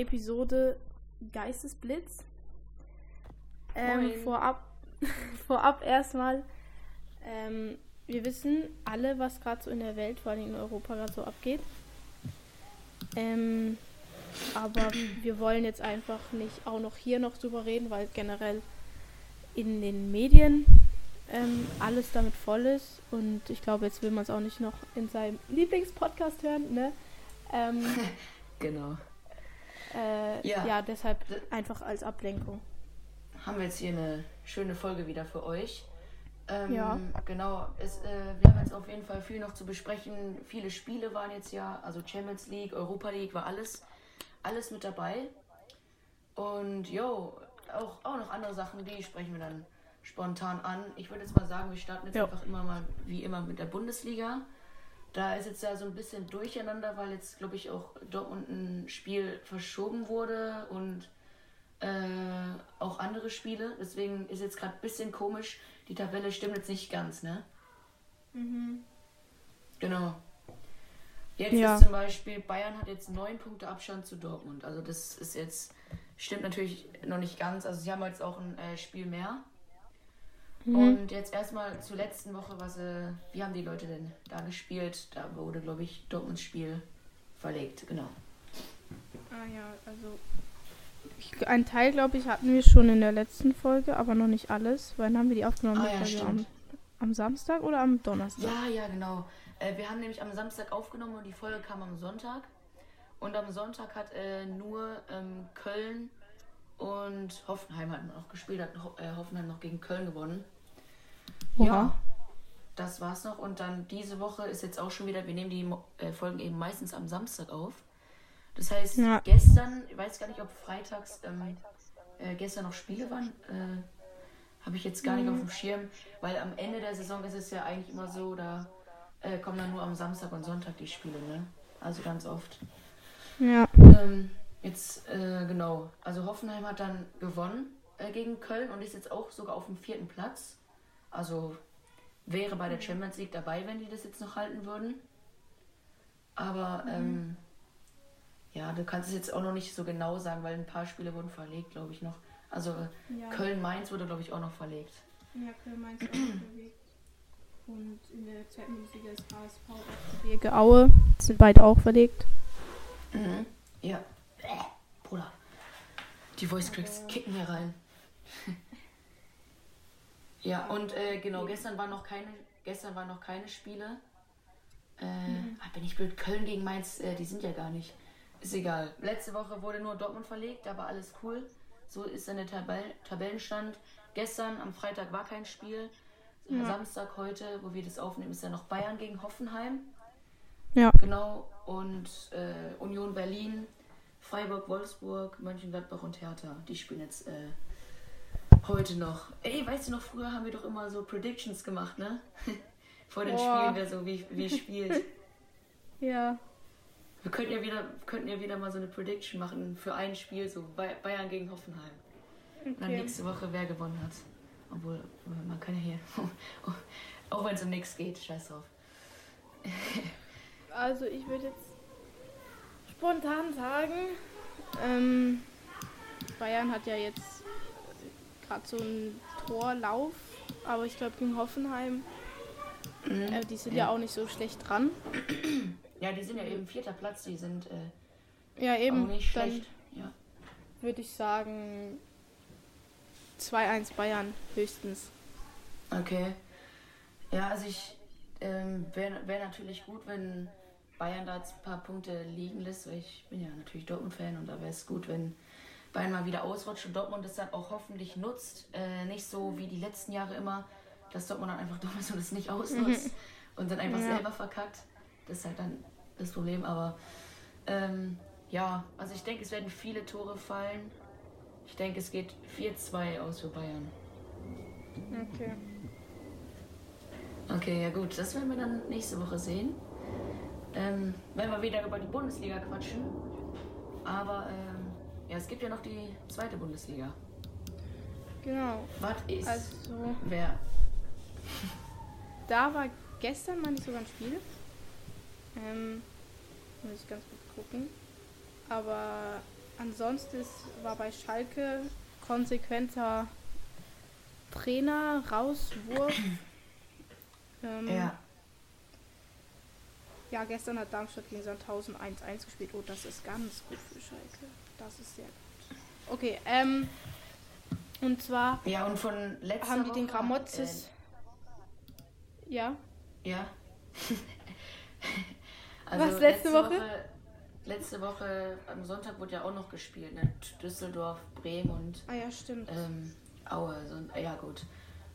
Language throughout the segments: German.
Episode Geistesblitz. Ähm, vorab, vorab erstmal, ähm, wir wissen alle, was gerade so in der Welt, vor allem in Europa gerade so abgeht. Ähm, aber wir wollen jetzt einfach nicht auch noch hier noch drüber reden, weil generell in den Medien ähm, alles damit voll ist. Und ich glaube, jetzt will man es auch nicht noch in seinem Lieblingspodcast hören, ne? Ähm, genau. Äh, ja. ja, deshalb einfach als Ablenkung. Haben wir jetzt hier eine schöne Folge wieder für euch. Ähm, ja. Genau, es, äh, wir haben jetzt auf jeden Fall viel noch zu besprechen. Viele Spiele waren jetzt ja, also Champions League, Europa League, war alles, alles mit dabei. Und jo, auch, auch noch andere Sachen, die sprechen wir dann spontan an. Ich würde jetzt mal sagen, wir starten jetzt jo. einfach immer mal wie immer mit der Bundesliga. Da ist jetzt ja so ein bisschen durcheinander, weil jetzt, glaube ich, auch Dortmund ein Spiel verschoben wurde und äh, auch andere Spiele. Deswegen ist jetzt gerade ein bisschen komisch. Die Tabelle stimmt jetzt nicht ganz, ne? Mhm. Genau. Jetzt ja. ist zum Beispiel, Bayern hat jetzt neun Punkte Abstand zu Dortmund. Also das ist jetzt, stimmt natürlich noch nicht ganz. Also sie haben jetzt auch ein äh, Spiel mehr. Mhm. Und jetzt erstmal zur letzten Woche, was äh, wie haben die Leute denn da gespielt? Da wurde, glaube ich, Dortmunds Spiel verlegt, genau. Ah ja, also ich, ein Teil, glaube ich, hatten wir schon in der letzten Folge, aber noch nicht alles. Wann haben wir die aufgenommen? Ah, ja, am, am, Samstag oder am Donnerstag? Ja, ja, genau. Äh, wir haben nämlich am Samstag aufgenommen und die Folge kam am Sonntag. Und am Sonntag hat äh, nur ähm, Köln und Hoffenheim hat noch gespielt, hat äh, Hoffenheim noch gegen Köln gewonnen. Oha. Ja, das war's noch. Und dann diese Woche ist jetzt auch schon wieder, wir nehmen die äh, Folgen eben meistens am Samstag auf. Das heißt, ja. gestern, ich weiß gar nicht, ob freitags ähm, äh, gestern noch Spiele waren, äh, habe ich jetzt gar mhm. nicht auf dem Schirm, weil am Ende der Saison ist es ja eigentlich immer so, da äh, kommen dann nur am Samstag und Sonntag die Spiele, ne? Also ganz oft. Ja. Ähm, Jetzt, äh, genau. Also Hoffenheim hat dann gewonnen äh, gegen Köln und ist jetzt auch sogar auf dem vierten Platz. Also wäre bei der mhm. Champions League dabei, wenn die das jetzt noch halten würden. Aber mhm. ähm, ja, du kannst es jetzt auch noch nicht so genau sagen, weil ein paar Spiele wurden verlegt, glaube ich noch. Also ja. Köln-Mainz wurde, glaube ich, auch noch verlegt. Ja, Köln-Mainz auch verlegt. Und in der Champions League ist HSV FCB Aue sind beide auch verlegt. Mhm. Ja. Bruder. Die Voice Cracks kicken hier rein. ja, und äh, genau, gestern waren noch keine, gestern waren noch keine Spiele. Äh, mhm. Ah, bin ich blöd, Köln gegen Mainz, äh, die sind ja gar nicht. Ist egal. Letzte Woche wurde nur Dortmund verlegt, aber alles cool. So ist dann der Tabell Tabellenstand. Gestern am Freitag war kein Spiel. Ja. Samstag heute, wo wir das aufnehmen, ist ja noch Bayern gegen Hoffenheim. Ja. Genau. Und äh, Union Berlin Freiburg, Wolfsburg, Mönchengladbach und Hertha. Die spielen jetzt äh, heute noch. Ey, weißt du noch, früher haben wir doch immer so Predictions gemacht, ne? Vor den Boah. Spielen, wer so wie, wie spielt. ja. Wir könnten ja, wieder, könnten ja wieder mal so eine Prediction machen für ein Spiel, so Bayern gegen Hoffenheim. Okay. Und dann nächste Woche, wer gewonnen hat. Obwohl, man kann ja hier. auch wenn es um nichts geht, scheiß drauf. also, ich würde jetzt spontan sagen, ähm, Bayern hat ja jetzt gerade so einen Torlauf, aber ich glaube gegen Hoffenheim, mhm. äh, die sind ja. ja. auch nicht so schlecht dran. Ja, die sind ja eben vierter Platz, die sind äh, ja eben auch nicht schlecht. Ja. Würde ich sagen 2-1 Bayern höchstens. Okay. Ja, also ich ähm, wäre wär natürlich gut, wenn Bayern da jetzt ein paar Punkte liegen lässt, weil ich bin ja natürlich Dortmund-Fan und da wäre es gut, wenn Bayern mal wieder ausrutscht und Dortmund das dann auch hoffentlich nutzt. Äh, nicht so wie die letzten Jahre immer, dass Dortmund dann einfach dumm ist und es nicht ausnutzt und dann einfach ja. selber verkackt. Das ist halt dann das Problem, aber ähm, ja, also ich denke, es werden viele Tore fallen. Ich denke, es geht 4-2 aus für Bayern. Okay. Okay, ja gut, das werden wir dann nächste Woche sehen ähm, wenn wir wieder über die Bundesliga quatschen. Aber ähm, ja, es gibt ja noch die zweite Bundesliga. Genau. Was ist? Also, wer? Da war gestern mal nicht sogar ein Spiel. Ähm, muss ich ganz kurz gucken. Aber ansonsten war bei Schalke konsequenter Trainer, Rauswurf. ähm, Ja. Ja, gestern hat Darmstadt gegen Sandhausen 1-1 gespielt. Oh, das ist ganz gut für Schalke. Das ist sehr gut. Okay, ähm. Und zwar Ja, und von letzter haben die den Woche, Gramotzes. ja. Äh, ja. Was, letzte Woche? Letzte Woche am Sonntag wurde ja auch noch gespielt, ne? Düsseldorf, Bremen und Ah ja, stimmt. ähm, Aue. So, ja, gut.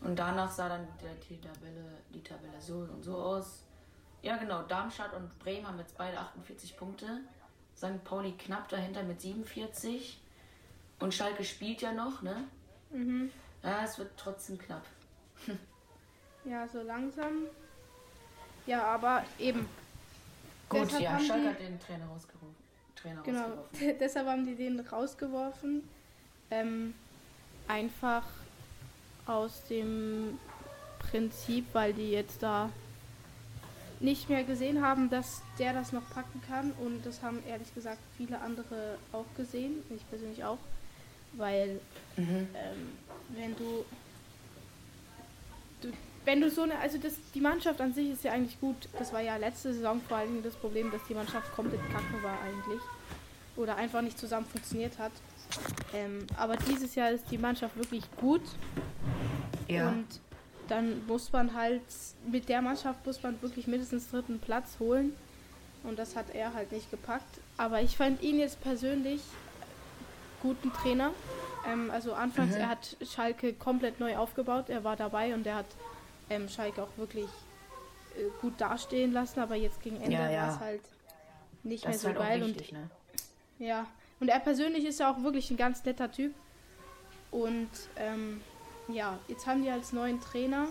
Und danach sah dann der, die, Tabelle, die Tabelle so und so aus. Ja, genau. Darmstadt und Bremen haben jetzt beide 48 Punkte. St. Pauli knapp dahinter mit 47. Und Schalke spielt ja noch, ne? Mhm. Ja, es wird trotzdem knapp. Ja, so langsam. Ja, aber eben. Gut, Deshalb ja, Schalke die- hat den Trainer rausgerufen. Trainer Genau. rausgeworfen. Deshalb haben die den rausgeworfen. Ähm, einfach aus dem Prinzip, weil die jetzt da nicht mehr gesehen haben, dass der das noch packen kann. Und das haben ehrlich gesagt viele andere auch gesehen. Ich persönlich auch. Weil Mhm. ähm, wenn du, du wenn du so eine, also das, die Mannschaft an sich ist ja eigentlich gut. Das war ja letzte Saison vor allem das Problem, dass die Mannschaft komplett kacke war eigentlich. Oder einfach nicht zusammen funktioniert hat. Ähm, aber dieses Jahr ist die Mannschaft wirklich gut. Ja. Und dann muss man halt, mit der Mannschaft muss man wirklich mindestens dritten Platz holen. Und das hat er halt nicht gepackt. Aber ich fand ihn jetzt persönlich guten Trainer. Ähm, also anfangs, Mhm. er hat Schalke komplett neu aufgebaut. Er war dabei und er hat ähm, Schalke auch wirklich äh, gut dastehen lassen. Aber jetzt gegen Ende Ja, ja. war es halt nicht das mehr so halt geil. Und wichtig, ne? ja, und er persönlich ist ja auch wirklich ein ganz netter Typ. Und ähm, ja, jetzt haben die als neuen Trainer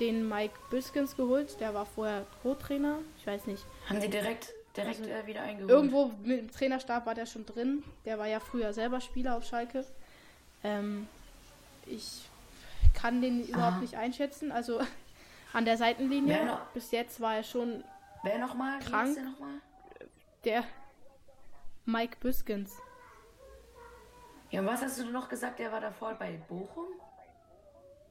den Mike Biskins geholt. Der war vorher Co-Trainer. Ich weiß nicht. Haben sie direkt, direkt Also, äh, wieder eingeholt? Irgendwo mit dem Trainerstab war der schon drin. Der war ja früher selber Spieler auf Schalke. Ähm, ich kann den überhaupt Aha. nicht einschätzen. Also an der Seitenlinie. Noch? Bis jetzt war er schon Wer nochmal? Krank. der nochmal? der Mike Biskins. Ja, was hast du noch gesagt? Der war davor bei Bochum?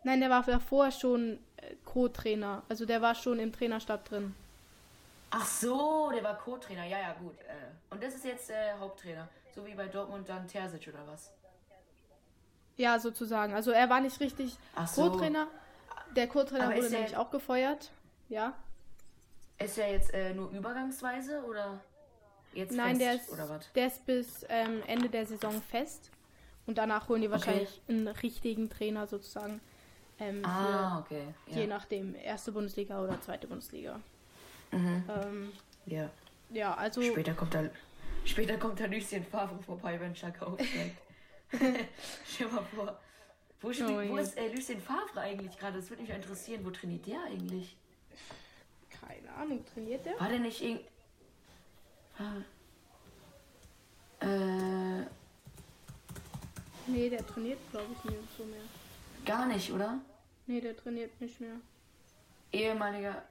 Nein, der war davor schon äh, Co-Trainer. Also der war schon im Trainerstab drin. Ach so, der war Co-Trainer. Ja, ja, gut. Äh, und das ist jetzt äh, Haupttrainer. So wie bei Dortmund dann Terzic oder was? Ja, sozusagen. Also er war nicht richtig so. Co-Trainer. Der Co-Trainer wurde nämlich auch gefeuert. Ja. Ist er jetzt äh, nur übergangsweise oder jetzt Nein, fest, der ist, der ist bis ähm, Ende der Saison fest. Und danach holen die wahrscheinlich einen richtigen Trainer sozusagen. Ähm, Ah, okay. für, je Ja. nachdem, erste Bundesliga oder zweite Bundesliga. Mhm. Ähm, ja. ja, also. Später kommt da später kommt da Lucien Favre vorbei, wenn Schalke aufsteigt. Stell mal vor. Wo, Oh wo ist äh, Lucien Favre eigentlich gerade? Das würde mich interessieren. Wo trainiert der eigentlich? Keine Ahnung, trainiert der? War der nicht irgend... Ah. Äh, Nee, der trainiert, glaube ich, nicht so mehr. Gar nicht, oder? Nee, der trainiert nicht mehr. Ehemaliger...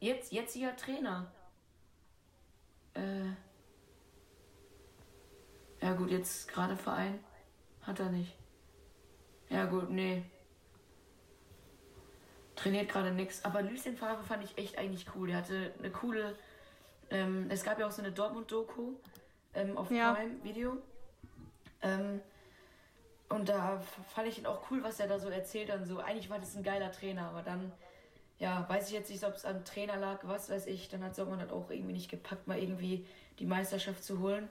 Jetzt, jetziger Trainer. Äh... Ja gut, jetzt gerade Verein. Hat er nicht. Ja gut, nee. Trainiert gerade nix. Aber Lucien Favre fand ich echt eigentlich cool. Der hatte eine coole... Ähm, es gab ja auch so eine Dortmund-Doku ähm, auf Ja. Prime Video. Ähm, und da fand ich ihn auch cool, was er da so erzählt und so. Eigentlich war das ein geiler Trainer, aber dann, ja, weiß ich jetzt nicht, ob es am Trainer lag, was weiß ich. Dann hat Sommer das auch irgendwie nicht gepackt, mal irgendwie die Meisterschaft zu holen.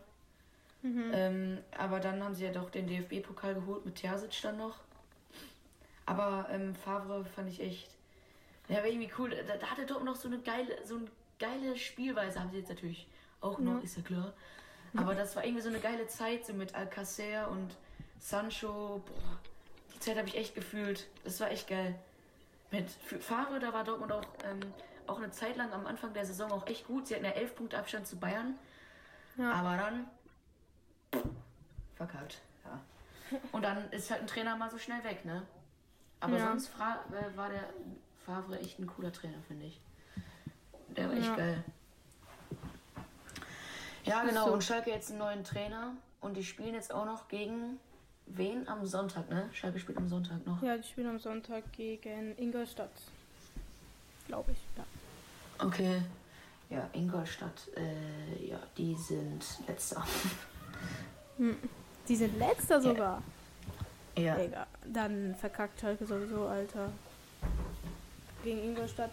Mhm. Ähm, aber dann haben sie ja doch den DFB-Pokal geholt mit Terzic dann noch. Aber ähm, Favre fand ich echt. Ja, war irgendwie cool. Da, da hatte Dortmund noch so eine geile, so eine geile Spielweise. Haben sie jetzt natürlich auch noch, Ja. ist ja klar. Aber das war irgendwie so eine geile Zeit, so mit Alcacer und Sancho. Boah, die Zeit habe ich echt gefühlt. Das war echt geil. Mit Favre, da war Dortmund auch, ähm, auch eine Zeit lang am Anfang der Saison auch echt gut. Sie hatten ja 11 Punkte Abstand zu Bayern. Ja. Aber dann verkackt. Ja. Und dann ist halt ein Trainer mal so schnell weg, ne? Aber Ja. sonst fra äh, war der Favre echt ein cooler Trainer, finde ich. Der war echt Ja. geil. Ja, genau. so. Und Schalke jetzt einen neuen Trainer. und die spielen jetzt auch noch gegen wen am Sonntag, ne? Schalke spielt am Sonntag noch. Ja, die spielen am Sonntag gegen Ingolstadt. Glaube ich, ja. Okay. Ja, Ingolstadt, äh, ja, die sind letzter. Hm. Die sind letzter sogar. Ja. Digga, dann verkackt Schalke sowieso, Alter. Gegen Ingolstadt.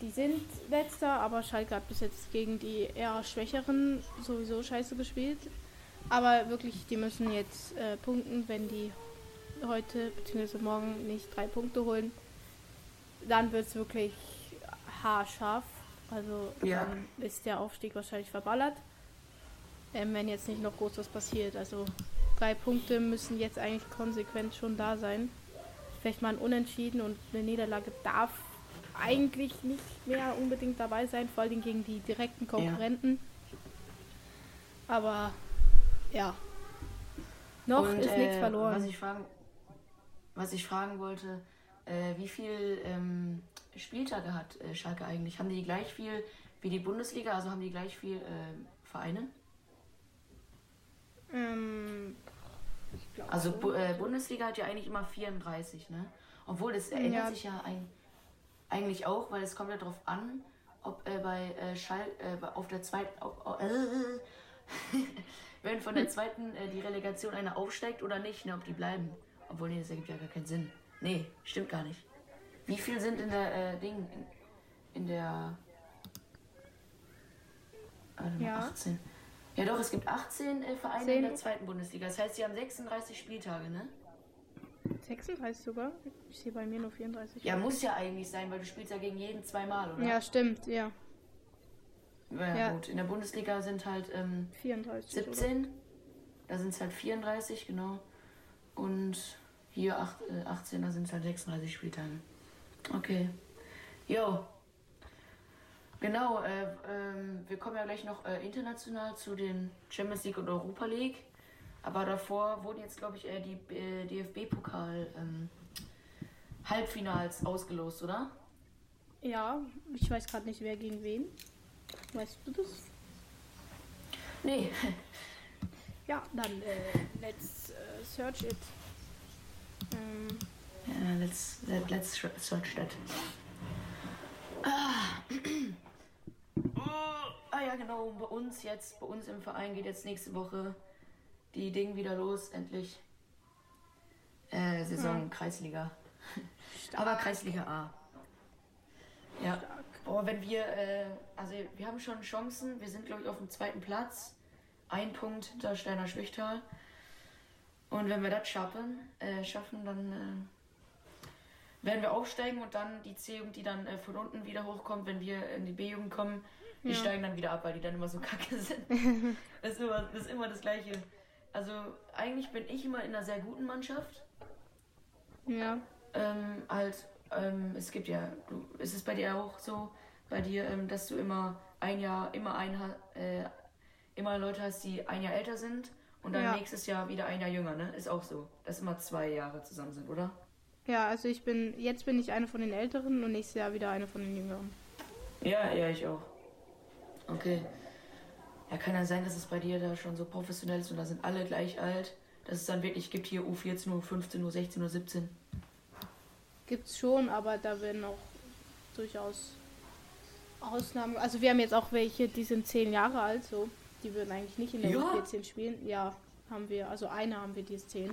Die sind letzter, aber Schalke hat bis jetzt gegen die eher schwächeren sowieso scheiße gespielt. Aber wirklich, die müssen jetzt äh, punkten, wenn die heute bzw. morgen nicht drei Punkte holen. Dann wird es wirklich haarscharf. Also Ja. dann ist der Aufstieg wahrscheinlich verballert. Ähm, wenn jetzt nicht noch groß was passiert. Also drei Punkte müssen jetzt eigentlich konsequent schon da sein. Vielleicht mal ein Unentschieden und eine Niederlage darf eigentlich nicht mehr unbedingt dabei sein, vor allem gegen die direkten Konkurrenten. Aber ja, noch Und, ist äh, nichts verloren. Was ich fragen, was ich fragen wollte, äh, wie viel ähm, Spieltage hat äh, Schalke eigentlich? Haben die gleich viel wie die Bundesliga? Also haben die gleich viel äh, Vereine? Ähm, Also. Bu äh, Bundesliga hat ja eigentlich immer 34, ne? Obwohl, das ändert Ja. sich ja ein, eigentlich auch, weil es kommt ja darauf an, ob äh, bei Schal auf der zweiten, äh, wenn von der zweiten äh, die Relegation einer aufsteigt oder nicht, ne, ob die bleiben. Obwohl, nee, das ergibt ja gar keinen Sinn. Nee, stimmt gar nicht. Wie viel sind in der äh, Ding, in, in der mal, Ja. 18. Ja doch, es gibt 18 äh, Vereine Zehn. in der zweiten Bundesliga. Das heißt, sie haben 36 Spieltage, ne? 36 sogar? Ich sehe bei mir nur 34. Ja, muss ja eigentlich sein, weil du spielst ja gegen jeden zweimal, oder? Ja, stimmt, ja. Ja, ja. gut. In der Bundesliga sind halt ähm, 34. sogar. 17. Da sind es halt 34, genau. Und hier acht, äh, 18, da sind es halt 36 Spieltage. Okay. Jo. Genau, äh, ähm, wir kommen ja gleich noch äh, international zu den Champions League und Europa League. Aber davor wurden jetzt, glaube ich, äh, die äh, DFB-Pokal ähm, Halbfinals ausgelost, oder? Ja, ich weiß gerade nicht, wer gegen wen. Weißt du das? Nee. Ja, dann äh, let's äh, search it. Ähm, Ja, let's, let, let's search that. Ah. ah ja, genau. Bei uns jetzt, bei uns im Verein geht jetzt nächste Woche die Ding wieder los, endlich. Äh, Saison Kreisliga. Aber Kreisliga A. Ja. Aber wenn wir, äh, also wir haben schon Chancen. Wir sind, glaube ich, auf dem zweiten Platz. Ein Punkt hinter Steiner Schwichtal. Und wenn wir das schaffen, äh, schaffen, dann äh, werden wir aufsteigen und dann die C-Jugend, die dann äh, von unten wieder hochkommt, wenn wir in die B-Jugend kommen, die Ja. steigen dann wieder ab, weil die dann immer so kacke sind. das, ist immer, das ist immer das Gleiche. Also eigentlich bin ich immer in einer sehr guten Mannschaft. Ja. Ähm, halt, ähm, es gibt ja, du, ist es bei dir auch so, bei dir, ähm, dass du immer ein Jahr, immer ein, äh, immer Leute hast, die ein Jahr älter sind und dann Ja. nächstes Jahr wieder ein Jahr jünger, ne? Ist auch so, dass immer zwei Jahre zusammen sind, oder? Ja, also ich bin, jetzt bin ich eine von den Älteren und nächstes Jahr wieder eine von den Jüngeren. Ja, ja, ich auch. Okay. Ja, kann ja sein, dass es bei dir da schon so professionell ist und da sind alle gleich alt, dass es dann wirklich gibt hier U14, U15, U16, U17. Gibt's schon, aber da werden auch durchaus Ausnahmen. Also wir haben jetzt auch welche, die sind zehn Jahre alt, so. Die würden eigentlich nicht in der Ja? U14 spielen. Ja, haben wir. Also eine haben wir, die ist zehn.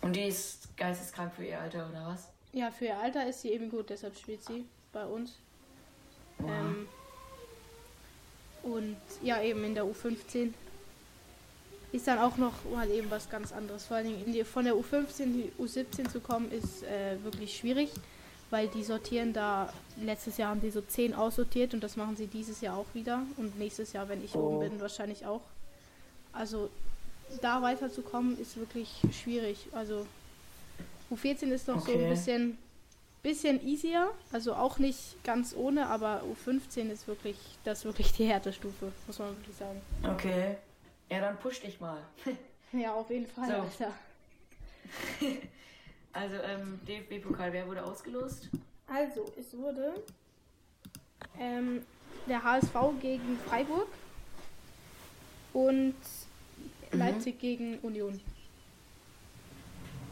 Und die ist geisteskrank für ihr Alter, oder was? Ja, für ihr Alter ist sie eben gut, deshalb spielt sie bei uns. Oha. Ähm, und ja, eben in der U15 ist dann auch noch mal eben was ganz anderes. Vor allem in die, von der U15 in die U17 zu kommen, ist äh, wirklich schwierig, weil die sortieren da, letztes Jahr haben die so 10 aussortiert und das machen sie dieses Jahr auch wieder und nächstes Jahr, wenn ich Oh. oben bin, wahrscheinlich auch. Also da weiterzukommen ist wirklich schwierig. Also U14 ist noch so ein Okay. bisschen, bisschen easier, also auch nicht ganz ohne, aber U15 ist wirklich, das ist wirklich die härte Stufe, muss man wirklich sagen. Okay. Ja, dann push dich mal. Ja, auf jeden Fall, So. Alter. Also, ähm, DFB-Pokal, wer wurde ausgelost? Also, es wurde ähm, der HSV gegen Freiburg und Leipzig gegen Union.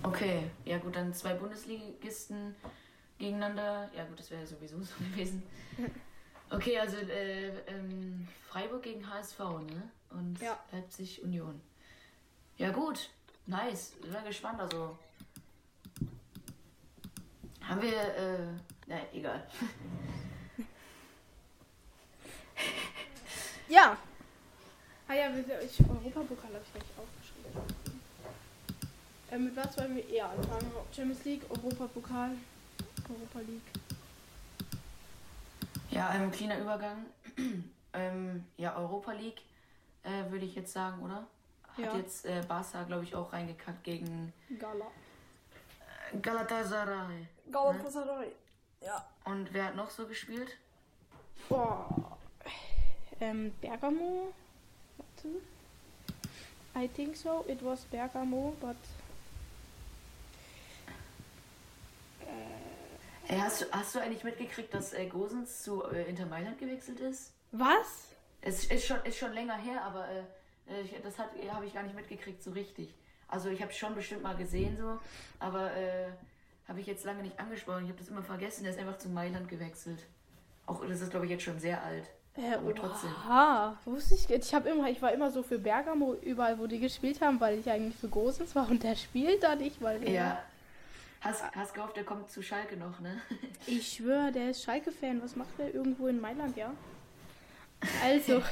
Okay, ja gut, dann zwei Bundesligisten gegeneinander. Ja gut, das wäre sowieso so gewesen. Okay, also äh, ähm, Freiburg gegen HSV, ne? Und Ja. Leipzig Union. Ja gut, nice. Ich bin gespannt, also. Haben wir, äh, na, egal. Ja. Ah ja, wir- ich, Europapokal habe ich gleich aufgeschrieben. Äh, mit was wollen wir eher anfangen? Champions League, Europapokal, Europa League. Ja, ein kleiner Übergang. ähm, ja, Europa League, äh, würde ich jetzt sagen, oder? Hat Ja. jetzt äh, Barca, glaube ich, auch reingekackt gegen Gala. Galatasaray. Galatasaray. Ja. Und wer hat noch so gespielt? Boah. Ähm, Bergamo. Warte. I think so. It was Bergamo, but. Äh, Ey, hast, du, hast du eigentlich mitgekriegt, dass äh, Gosens zu äh, Inter Mailand gewechselt ist? was? Es ist schon, ist schon länger her, aber äh, äh, ich, das hat- habe ich gar nicht mitgekriegt so richtig. Also ich habe schon bestimmt mal gesehen so, aber äh, habe ich jetzt lange nicht angesprochen. Ich habe das immer vergessen. Der ist einfach zu Mailand gewechselt. Auch das ist glaube ich jetzt schon sehr alt. Äh, Aber trotzdem. Oha, wusste ich. Ich habe immer, ich war immer so für Bergamo überall, wo die gespielt haben, weil ich eigentlich für Gosens war und der spielt da nicht, weil Ja. Hast, hast gehofft, der kommt zu Schalke noch, ne? Ich schwöre, der ist Schalke-Fan. Was macht der irgendwo in Mailand, ja? Also,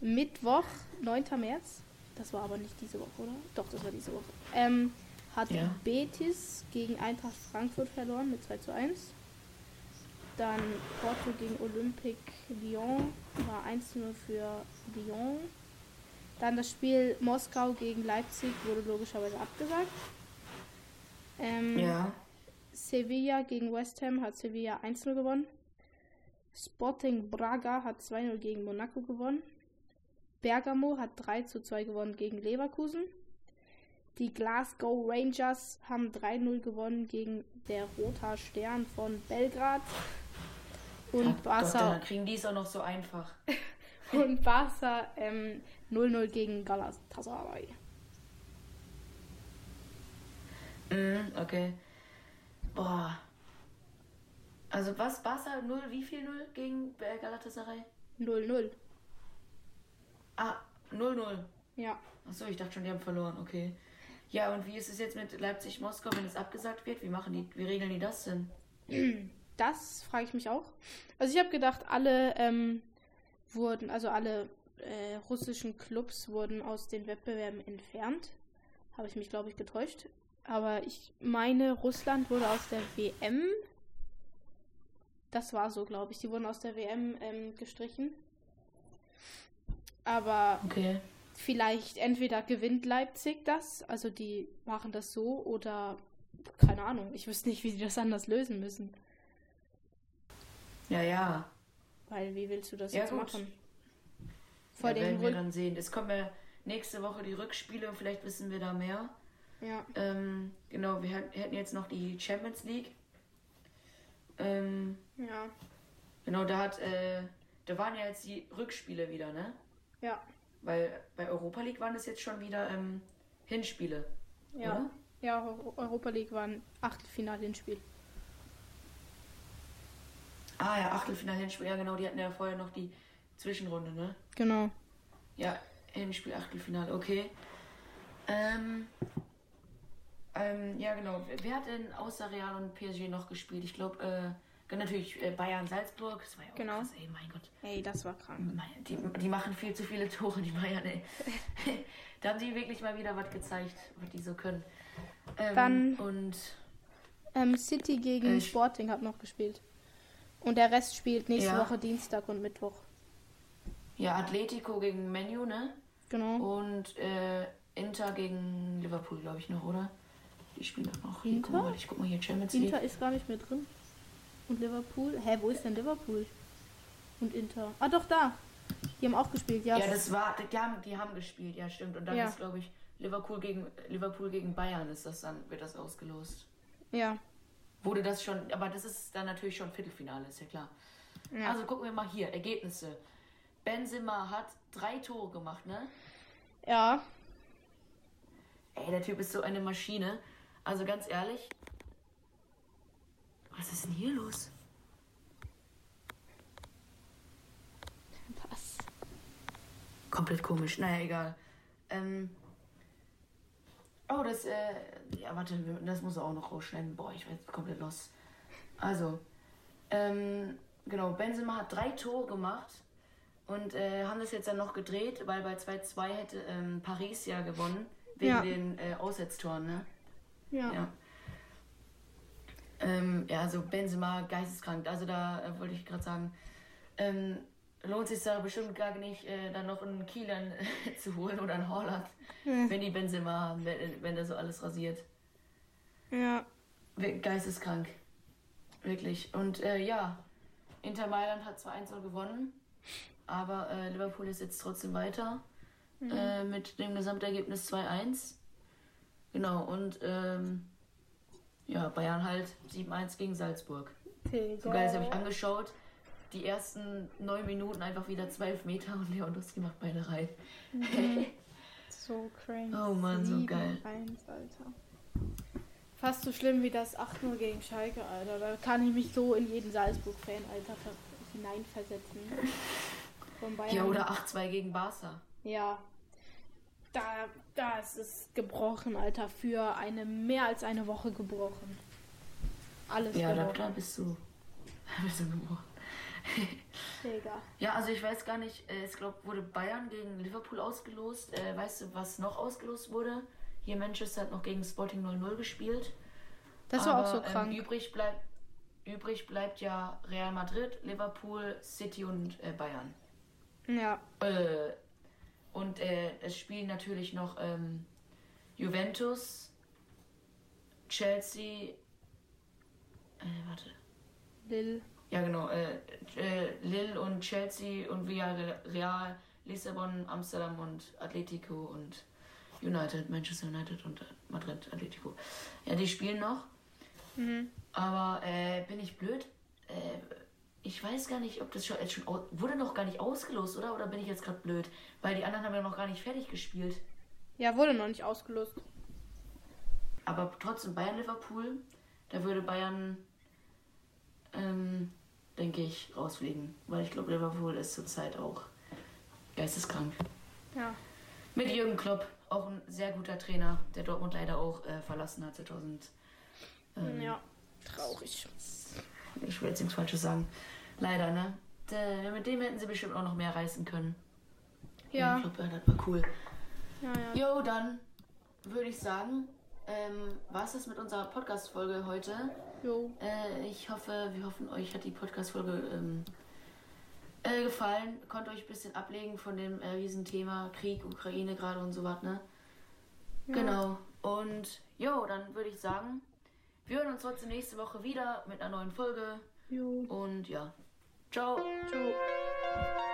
Mittwoch, 9. März. Das war aber nicht diese Woche, oder? Doch, das war diese Woche. Ähm, hat Ja. Betis gegen Eintracht Frankfurt verloren mit 2 zu 1. Dann Porto gegen Olympique Lyon war 1 zu 0 für Lyon. Dann das Spiel Moskau gegen Leipzig wurde logischerweise abgesagt. Ähm, Ja. Sevilla gegen West Ham hat Sevilla 1-0 gewonnen. Sporting Braga hat 2-0 gegen Monaco gewonnen. Bergamo hat 3 zu 2 gewonnen gegen Leverkusen. Die Glasgow Rangers haben 3-0 gewonnen gegen der Roter Stern von Belgrad. Und Gott, Barca, dann kriegen die es auch noch so einfach. und Barca ähm, 0-0 gegen Galatasaray. Mhm, okay. Boah. Also was? Barca 0, wie viel 0 gegen äh, Galatasaray? 0-0. Ah, 0-0. Ja. Achso, ich dachte schon, die haben verloren, okay. Ja, und wie ist es jetzt mit Leipzig-Moskau, wenn es abgesagt wird? Wie machen die, wie regeln die das denn? Das frage ich mich auch. Also ich habe gedacht, alle ähm, wurden, also alle äh, russischen Clubs wurden aus den Wettbewerben entfernt. Habe ich mich, glaube ich, getäuscht. Aber ich meine, Russland wurde aus der WM. Das war so, glaube ich. Die wurden aus der WM ähm, gestrichen. Aber Okay. vielleicht entweder gewinnt Leipzig das, also die machen das so, oder keine Ahnung. Ich wüsste nicht, wie sie das anders lösen müssen. Ja, ja. Weil wie willst du das Ja, jetzt gut. machen? Vor ja, den werden wir Rück dann sehen. Es kommen ja nächste Woche die Rückspiele und vielleicht wissen wir da mehr. Ja. Ähm, genau, wir hätten- jetzt noch die Champions League. Ähm, Ja. genau, da hat, äh, da waren ja jetzt die Rückspiele wieder, ne? Ja. Weil bei Europa League waren das jetzt schon wieder ähm, Hinspiele, Ja. oder? Ja, Eu- Europa League war ein Achtelfinale-Hinspiel. Ah ja, Achtelfinale, Hinspiel, ja genau, die hatten ja vorher noch die Zwischenrunde, ne? Genau. Ja, Hinspiel, Achtelfinale, okay. Ähm, ähm, ja genau, Wer- hat denn außer Real und PSG noch gespielt? Ich glaube, äh, natürlich äh, Bayern, Salzburg, das war ja auch Genau. krass, ey, mein Gott. Ey, das war krank. Die, die machen viel zu viele Tore, die Bayern, ey. da haben die wirklich mal wieder was gezeigt, was die so können. Ähm, Dann- Und Ähm, City gegen Ich- Sporting hat noch gespielt. Und der Rest spielt nächste Ja. Woche Dienstag und Mittwoch. ja, Atletico gegen Menu, ne? Genau. Und äh, Inter gegen Liverpool, glaube ich noch, oder? Die spielen auch noch. Hier, Inter? guck mal, ich guck mal hier Champions League. Inter ist gar nicht mehr drin. Und Liverpool? Hä, wo ist denn Liverpool? Und Inter. Ah, doch, da. Die haben auch gespielt, ja. Ja, das war, die haben, die haben gespielt, ja stimmt. Und dann Ja. ist, glaube ich, Liverpool gegen Liverpool gegen Bayern ist das dann, wird das ausgelost. ja. Wurde das schon, aber das ist dann natürlich schon Viertelfinale, ist ja klar. Ja. Also gucken wir mal hier, Ergebnisse. Benzema hat drei Tore gemacht, ne? Ja. Ey, der Typ ist so eine Maschine. Also ganz ehrlich. Was ist denn hier los? Was? Komplett komisch. Naja, egal. Ähm. Oh, das, äh. Ja, warte, das muss er auch noch rausschneiden. Boah, ich werde komplett los. Also, ähm, genau, Benzema hat drei Tore gemacht und äh, haben das jetzt dann noch gedreht, weil bei 2-2 hätte ähm, Paris ja gewonnen, wegen Ja. den äh, Aussetztoren, ne? Ja. Ja. Ähm, ja, also Benzema geisteskrank. Also da äh, wollte ich gerade sagen, ähm, lohnt sich da bestimmt gar nicht, äh, dann noch einen Kielan zu holen oder einen Holland, Hm. wenn die Benzema haben, wenn, wenn der so alles rasiert. Ja. Geisteskrank. Wirklich. Und äh, ja, Inter Mailand hat zwar 1-0 gewonnen, aber äh, Liverpool ist jetzt trotzdem weiter äh, mit dem Gesamtergebnis 2-1. Genau, und ähm, ja, Bayern halt 7-1 gegen Salzburg. So geil, das habe ich angeschaut. Die ersten neun Minuten einfach wieder 12 Meter und Lewandowski macht beide rein. So crazy. Oh Mann, so geil. 7-1, Alter. Fast so schlimm wie das 8-0 gegen Schalke, Alter. Da kann ich mich so in jeden Salzburg-Fan, Alter, ver hineinversetzen. Von Bayern. Ja, oder 8-2 gegen Barca. Ja. Da, da ist es gebrochen, Alter. Für eine mehr als eine Woche gebrochen. Alles Ja, da, gebrochen. da bist du. Da bist du gebrochen. Ja, also ich weiß gar nicht, äh, ich glaube, wurde Bayern gegen Liverpool ausgelost. Äh, weißt du, was noch ausgelost wurde? Hier Manchester hat noch gegen Sporting 0-0 gespielt. Das war auch Aber, so krank. Ähm, übrig, bleibt, übrig bleibt ja Real Madrid, Liverpool, City und äh, Bayern. ja. Äh, und äh, es spielen natürlich noch ähm, Juventus, Chelsea, äh, warte. Lil. Ja, genau. Äh, äh, Lille und Chelsea und Villarreal, Lissabon, Amsterdam und Atletico und United, Manchester United und äh, Madrid, Atletico. Ja, die spielen noch. Mhm. Aber äh, bin ich blöd? Äh, ich weiß gar nicht, ob das schon, jetzt schon au- wurde noch gar nicht ausgelost, oder? Oder bin ich jetzt gerade blöd? Weil die anderen haben ja noch gar nicht fertig gespielt. Ja, wurde noch nicht ausgelost. Aber trotzdem Bayern Liverpool, da würde Bayern, ähm, denke ich, rausfliegen. Weil ich glaube, Liverpool ist zurzeit auch geisteskrank. Ja. Mit Jürgen Klopp, auch ein sehr guter Trainer, der Dortmund leider auch äh, verlassen hat 2000. Ähm, Ja. Traurig. Ich will jetzt nichts Falsches sagen. Leider, ne? Der, mit dem hätten sie bestimmt auch noch mehr reißen können. Ja. Klopp, ja, das war cool. Ja, ja. Jo, dann würde ich sagen, ähm, war es das mit unserer Podcast-Folge heute. Jo. Äh, ich hoffe, wir hoffen, euch hat die Podcast-Folge ähm, äh, gefallen. Konnte euch ein bisschen ablegen von dem äh, Riesenthema Krieg, Ukraine gerade und so was, ne? Genau. Und jo, dann würde ich sagen, wir hören uns trotzdem nächste Woche wieder mit einer neuen Folge. Jo. Und ja, ciao. Ciao.